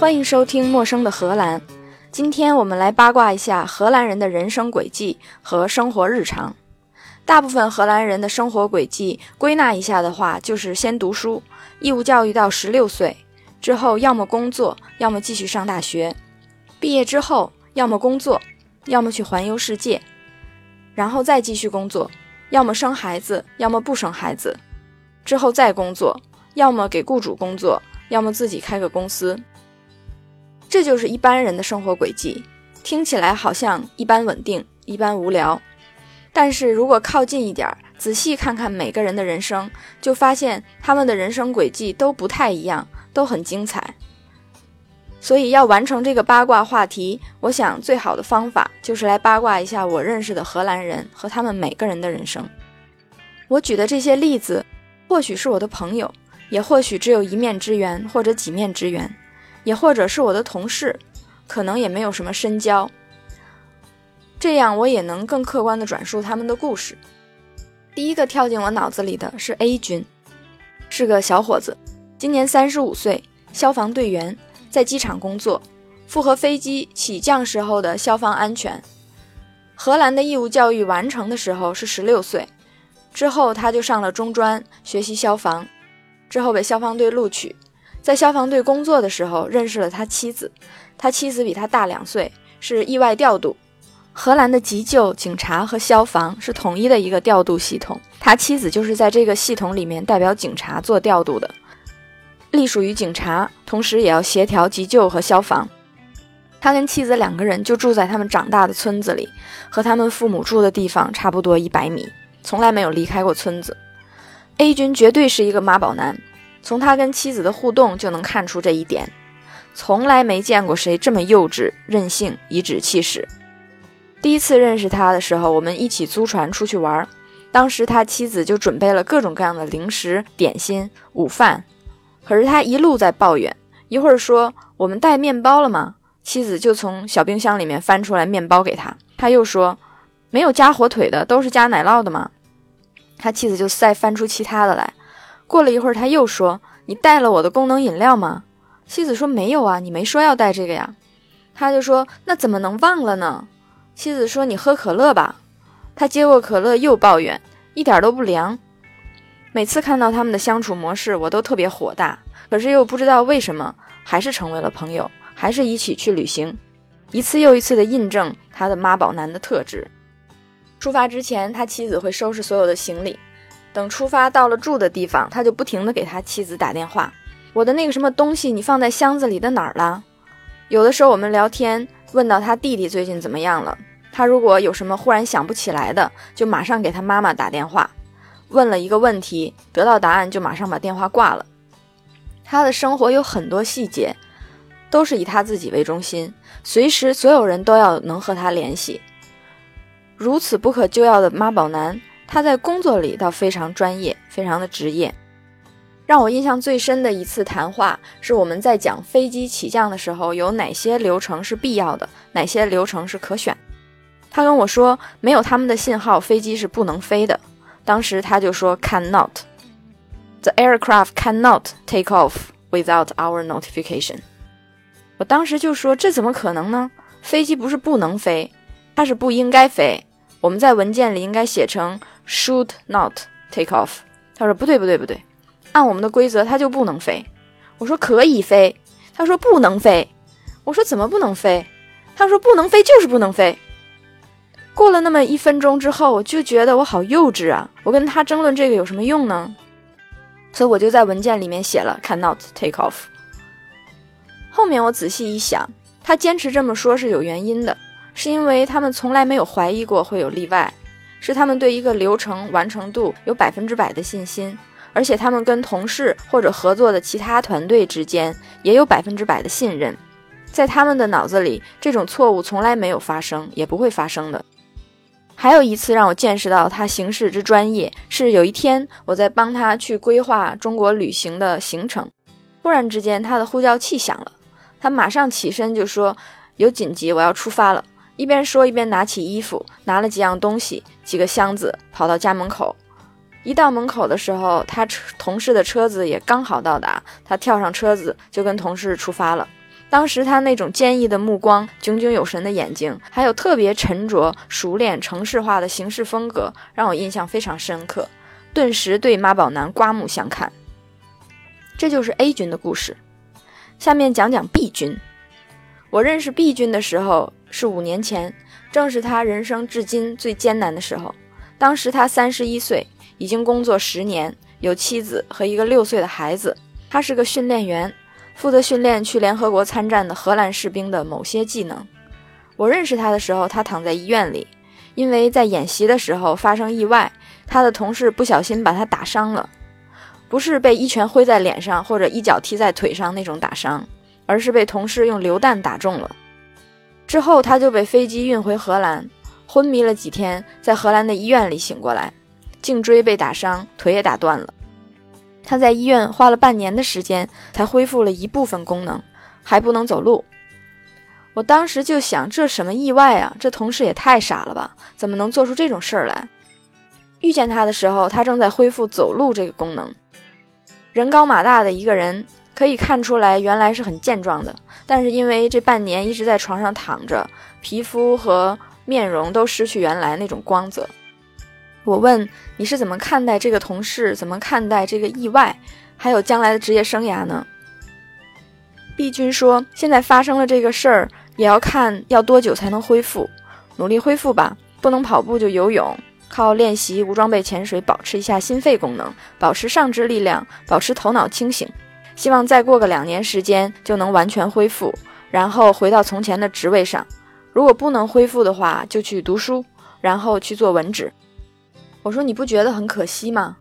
欢迎收听《陌生的荷兰》。今天我们来八卦一下荷兰人的人生轨迹和生活日常。大部分荷兰人的生活轨迹归纳一下的话，就是先读书，义务教育到十六岁之后，要么工作，要么继续上大学。毕业之后，要么工作，要么去环游世界，然后再继续工作，要么生孩子，要么不生孩子，之后再工作，要么给雇主工作，要么自己开个公司。这就是一般人的生活轨迹，听起来好像一般稳定，一般无聊。但是如果靠近一点，仔细看看每个人的人生，就发现他们的人生轨迹都不太一样，都很精彩。所以要完成这个八卦话题，我想最好的方法就是来八卦一下我认识的荷兰人和他们每个人的人生。我举的这些例子，或许是我的朋友，也或许只有一面之缘或者几面之缘。也或者是我的同事，可能也没有什么深交，这样我也能更客观地转述他们的故事。第一个跳进我脑子里的是 A 君，是个小伙子，今年三十五岁，消防队员，在机场工作，负责飞机起降时候的消防安全。荷兰的义务教育完成的时候是十六岁，之后他就上了中专学习消防，之后被消防队录取。在消防队工作的时候，认识了他妻子。他妻子比他大两岁，是意外调度。荷兰的急救、警察和消防是统一的一个调度系统。他妻子就是在这个系统里面代表警察做调度的，隶属于警察，同时也要协调急救和消防。他跟妻子两个人就住在他们长大的村子里，和他们父母住的地方差不多一百米，从来没有离开过村子。A 君绝对是一个妈宝男。从他跟妻子的互动就能看出这一点，从来没见过谁这么幼稚、任性、颐指气使。第一次认识他的时候，我们一起租船出去玩，当时他妻子就准备了各种各样的零食、点心、午饭，可是他一路在抱怨，一会儿说我们带面包了吗？妻子就从小冰箱里面翻出来面包给他，他又说没有加火腿的，都是加奶酪的吗？他妻子就再翻出其他的来。过了一会儿，他又说：“你带了我的功能饮料吗？”妻子说：“没有啊，你没说要带这个呀。”他就说：“那怎么能忘了呢？”妻子说：“你喝可乐吧。”他接过可乐又抱怨：“一点都不凉。”每次看到他们的相处模式，我都特别火大，可是又不知道为什么，还是成为了朋友，还是一起去旅行，一次又一次的印证他的妈宝男的特质。出发之前，他妻子会收拾所有的行李。等出发到了住的地方，他就不停地给他妻子打电话。我的那个什么东西，你放在箱子里的哪儿了？有的时候我们聊天，问到他弟弟最近怎么样了，他如果有什么忽然想不起来的，就马上给他妈妈打电话。问了一个问题，得到答案就马上把电话挂了。他的生活有很多细节，都是以他自己为中心，随时所有人都要能和他联系。如此不可救药的妈宝男。他在工作里倒非常专业，非常的职业。让我印象最深的一次谈话，是我们在讲飞机起降的时候有哪些流程是必要的，哪些流程是可选。他跟我说，没有他们的信号，飞机是不能飞的。当时他就说，cannot，the aircraft cannot take off without our notification。我当时就说，这怎么可能呢？飞机不是不能飞，它是不应该飞。我们在文件里应该写成。Should not take off。他说不对不对不对，按我们的规则它就不能飞。我说可以飞。他说不能飞。我说怎么不能飞？他说不能飞就是不能飞。过了那么一分钟之后，我就觉得我好幼稚啊！我跟他争论这个有什么用呢？所以我就在文件里面写了 cannot take off。后面我仔细一想，他坚持这么说是有原因的，是因为他们从来没有怀疑过会有例外。是他们对一个流程完成度有百分之百的信心，而且他们跟同事或者合作的其他团队之间也有百分之百的信任。在他们的脑子里，这种错误从来没有发生，也不会发生的。还有一次让我见识到他行事之专业，是有一天我在帮他去规划中国旅行的行程，突然之间他的呼叫器响了，他马上起身就说：“有紧急，我要出发了。”一边说一边拿起衣服，拿了几样东西，几个箱子，跑到家门口。一到门口的时候，他同事的车子也刚好到达，他跳上车子就跟同事出发了。当时他那种坚毅的目光、炯炯有神的眼睛，还有特别沉着、熟练、城市化的行事风格，让我印象非常深刻，顿时对妈宝男刮目相看。这就是 A 君的故事。下面讲讲 B 君。我认识 B 君的时候是五年前，正是他人生至今最艰难的时候。当时他三十一岁，已经工作十年，有妻子和一个六岁的孩子。他是个训练员。负责训练去联合国参战的荷兰士兵的某些技能。我认识他的时候，他躺在医院里，因为在演习的时候发生意外，他的同事不小心把他打伤了，不是被一拳挥在脸上或者一脚踢在腿上那种打伤，而是被同事用榴弹打中了。之后他就被飞机运回荷兰，昏迷了几天，在荷兰的医院里醒过来，颈椎被打伤，腿也打断了。他在医院花了半年的时间才恢复了一部分功能，还不能走路。我当时就想，这什么意外啊？这同事也太傻了吧？怎么能做出这种事儿来？遇见他的时候，他正在恢复走路这个功能。人高马大的一个人，可以看出来原来是很健壮的，但是因为这半年一直在床上躺着，皮肤和面容都失去原来那种光泽。我问你是怎么看待这个同事，怎么看待这个意外，还有将来的职业生涯呢毕君说：“现在发生了这个事儿，也要看要多久才能恢复，努力恢复吧。不能跑步就游泳，靠练习无装备潜水，保持一下心肺功能，保持上肢力量，保持头脑清醒。希望再过个两年时间就能完全恢复，然后回到从前的职位上。如果不能恢复的话，就去读书，然后去做文职。”我说你不觉得很可惜吗？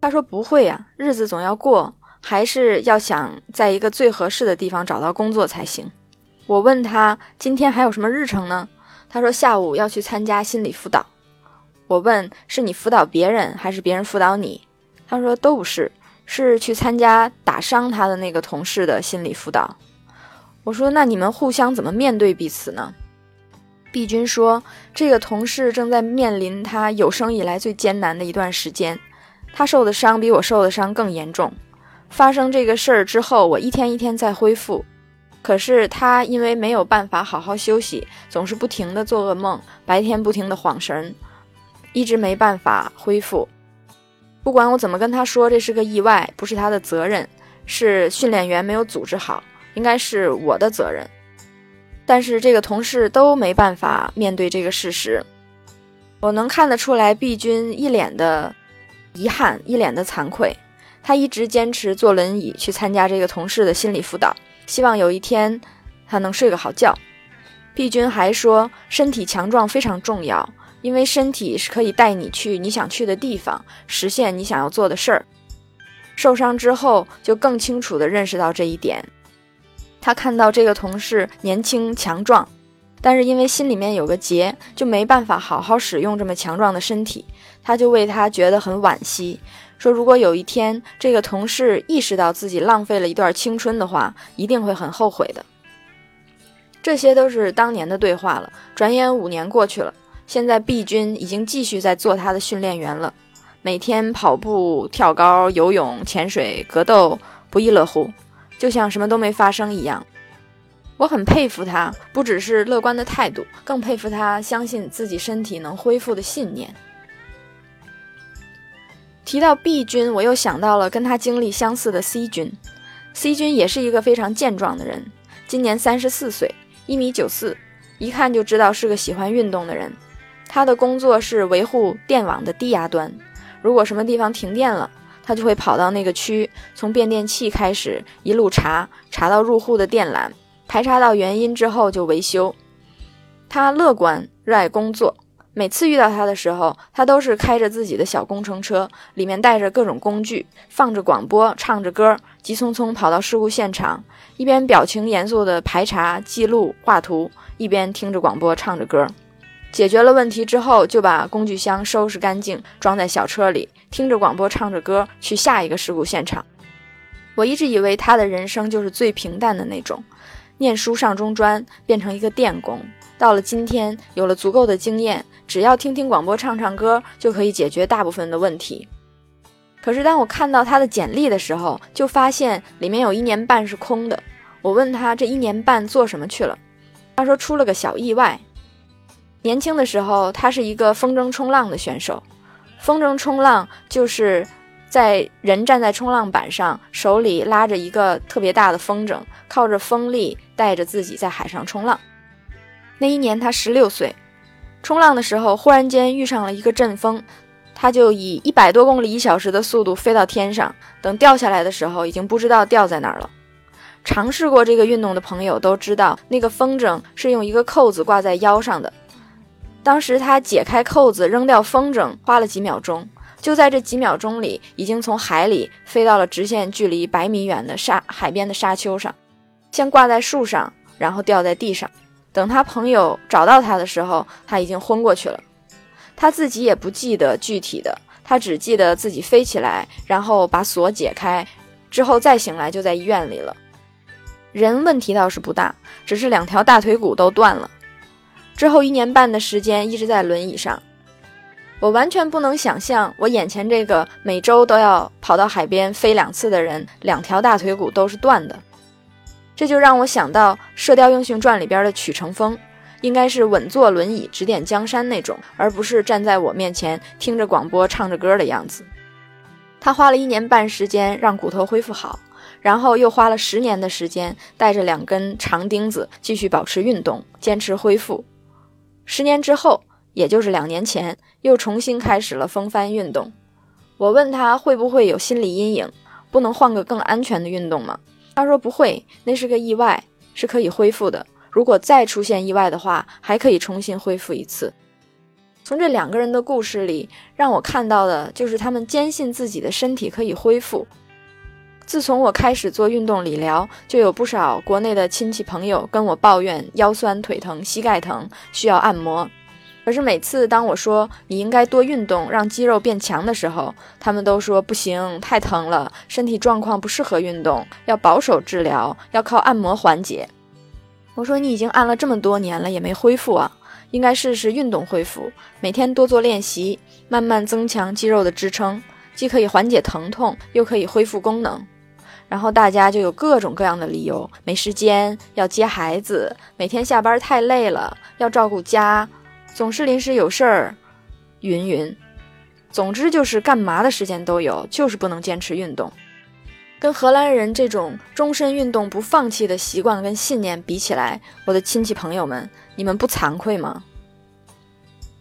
他说不会呀，日子总要过，还是要想在一个最合适的地方找到工作才行。我问他今天还有什么日程呢？他说下午要去参加心理辅导。我问是你辅导别人还是别人辅导你？他说都不是，是去参加打伤他的那个同事的心理辅导。我说那你们互相怎么面对彼此呢？毕君说：“这个同事正在面临他有生以来最艰难的一段时间，他受的伤比我受的伤更严重。发生这个事儿之后，我一天一天在恢复，可是他因为没有办法好好休息，总是不停的做噩梦，白天不停的晃神，一直没办法恢复。不管我怎么跟他说，这是个意外，不是他的责任，是训练员没有组织好，应该是我的责任。”但是这个同事都没办法面对这个事实，我能看得出来，B 君一脸的遗憾，一脸的惭愧。他一直坚持坐轮椅去参加这个同事的心理辅导，希望有一天他能睡个好觉。B 君还说，身体强壮非常重要，因为身体是可以带你去你想去的地方，实现你想要做的事儿。受伤之后，就更清楚地认识到这一点。他看到这个同事年轻强壮，但是因为心里面有个结，就没办法好好使用这么强壮的身体。他就为他觉得很惋惜，说如果有一天这个同事意识到自己浪费了一段青春的话，一定会很后悔的。这些都是当年的对话了。转眼五年过去了，现在 B 君已经继续在做他的训练员了，每天跑步、跳高、游泳、潜水、格斗，不亦乐乎。就像什么都没发生一样，我很佩服他，不只是乐观的态度，更佩服他相信自己身体能恢复的信念。提到 B 君，我又想到了跟他经历相似的 C 君。C 君也是一个非常健壮的人，今年三十四岁，一米九四，一看就知道是个喜欢运动的人。他的工作是维护电网的低压端，如果什么地方停电了。他就会跑到那个区，从变电器开始一路查，查到入户的电缆，排查到原因之后就维修。他乐观，热爱工作。每次遇到他的时候，他都是开着自己的小工程车，里面带着各种工具，放着广播，唱着歌，急匆匆跑到事故现场，一边表情严肃地排查、记录、画图，一边听着广播，唱着歌。解决了问题之后，就把工具箱收拾干净，装在小车里，听着广播，唱着歌，去下一个事故现场。我一直以为他的人生就是最平淡的那种，念书上中专，变成一个电工，到了今天有了足够的经验，只要听听广播，唱唱歌，就可以解决大部分的问题。可是当我看到他的简历的时候，就发现里面有一年半是空的。我问他这一年半做什么去了，他说出了个小意外。年轻的时候，他是一个风筝冲浪的选手。风筝冲浪就是在人站在冲浪板上，手里拉着一个特别大的风筝，靠着风力带着自己在海上冲浪。那一年他十六岁，冲浪的时候忽然间遇上了一个阵风，他就以一百多公里一小时的速度飞到天上，等掉下来的时候，已经不知道掉在哪儿了。尝试过这个运动的朋友都知道，那个风筝是用一个扣子挂在腰上的。当时他解开扣子扔掉风筝，花了几秒钟。就在这几秒钟里，已经从海里飞到了直线距离百米远的沙海边的沙丘上，先挂在树上，然后掉在地上。等他朋友找到他的时候，他已经昏过去了。他自己也不记得具体的，他只记得自己飞起来，然后把锁解开，之后再醒来就在医院里了。人问题倒是不大，只是两条大腿骨都断了。之后一年半的时间一直在轮椅上，我完全不能想象我眼前这个每周都要跑到海边飞两次的人，两条大腿骨都是断的。这就让我想到《射雕英雄传》里边的曲成风，应该是稳坐轮椅指点江山那种，而不是站在我面前听着广播唱着歌的样子。他花了一年半时间让骨头恢复好，然后又花了十年的时间带着两根长钉子继续保持运动，坚持恢复。十年之后，也就是两年前，又重新开始了风帆运动。我问他会不会有心理阴影，不能换个更安全的运动吗？他说不会，那是个意外，是可以恢复的。如果再出现意外的话，还可以重新恢复一次。从这两个人的故事里，让我看到的就是他们坚信自己的身体可以恢复。自从我开始做运动理疗，就有不少国内的亲戚朋友跟我抱怨腰酸腿疼、膝盖疼，需要按摩。可是每次当我说你应该多运动，让肌肉变强的时候，他们都说不行，太疼了，身体状况不适合运动，要保守治疗，要靠按摩缓解。我说你已经按了这么多年了，也没恢复啊，应该试试运动恢复，每天多做练习，慢慢增强肌肉的支撑，既可以缓解疼痛，又可以恢复功能。然后大家就有各种各样的理由，没时间，要接孩子，每天下班太累了，要照顾家。总是临时有事儿，云云，总之就是干嘛的时间都有，就是不能坚持运动。跟荷兰人这种终身运动不放弃的习惯跟信念比起来，我的亲戚朋友们，你们不惭愧吗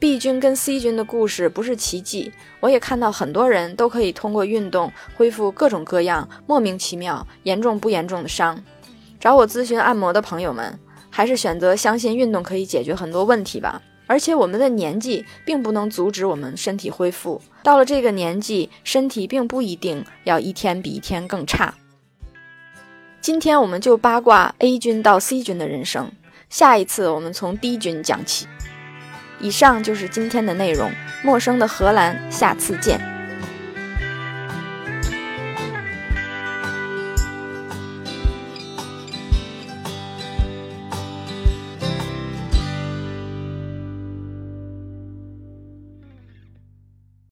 ？B 君跟 C 君的故事不是奇迹，我也看到很多人都可以通过运动恢复各种各样莫名其妙、严重不严重的伤。找我咨询按摩的朋友们，还是选择相信运动可以解决很多问题吧。而且我们的年纪并不能阻止我们身体恢复。到了这个年纪，身体并不一定要一天比一天更差。今天我们就八卦 A 君到 C 君的人生，下一次我们从 D 君讲起。以上就是今天的内容，陌生的荷兰，下次见。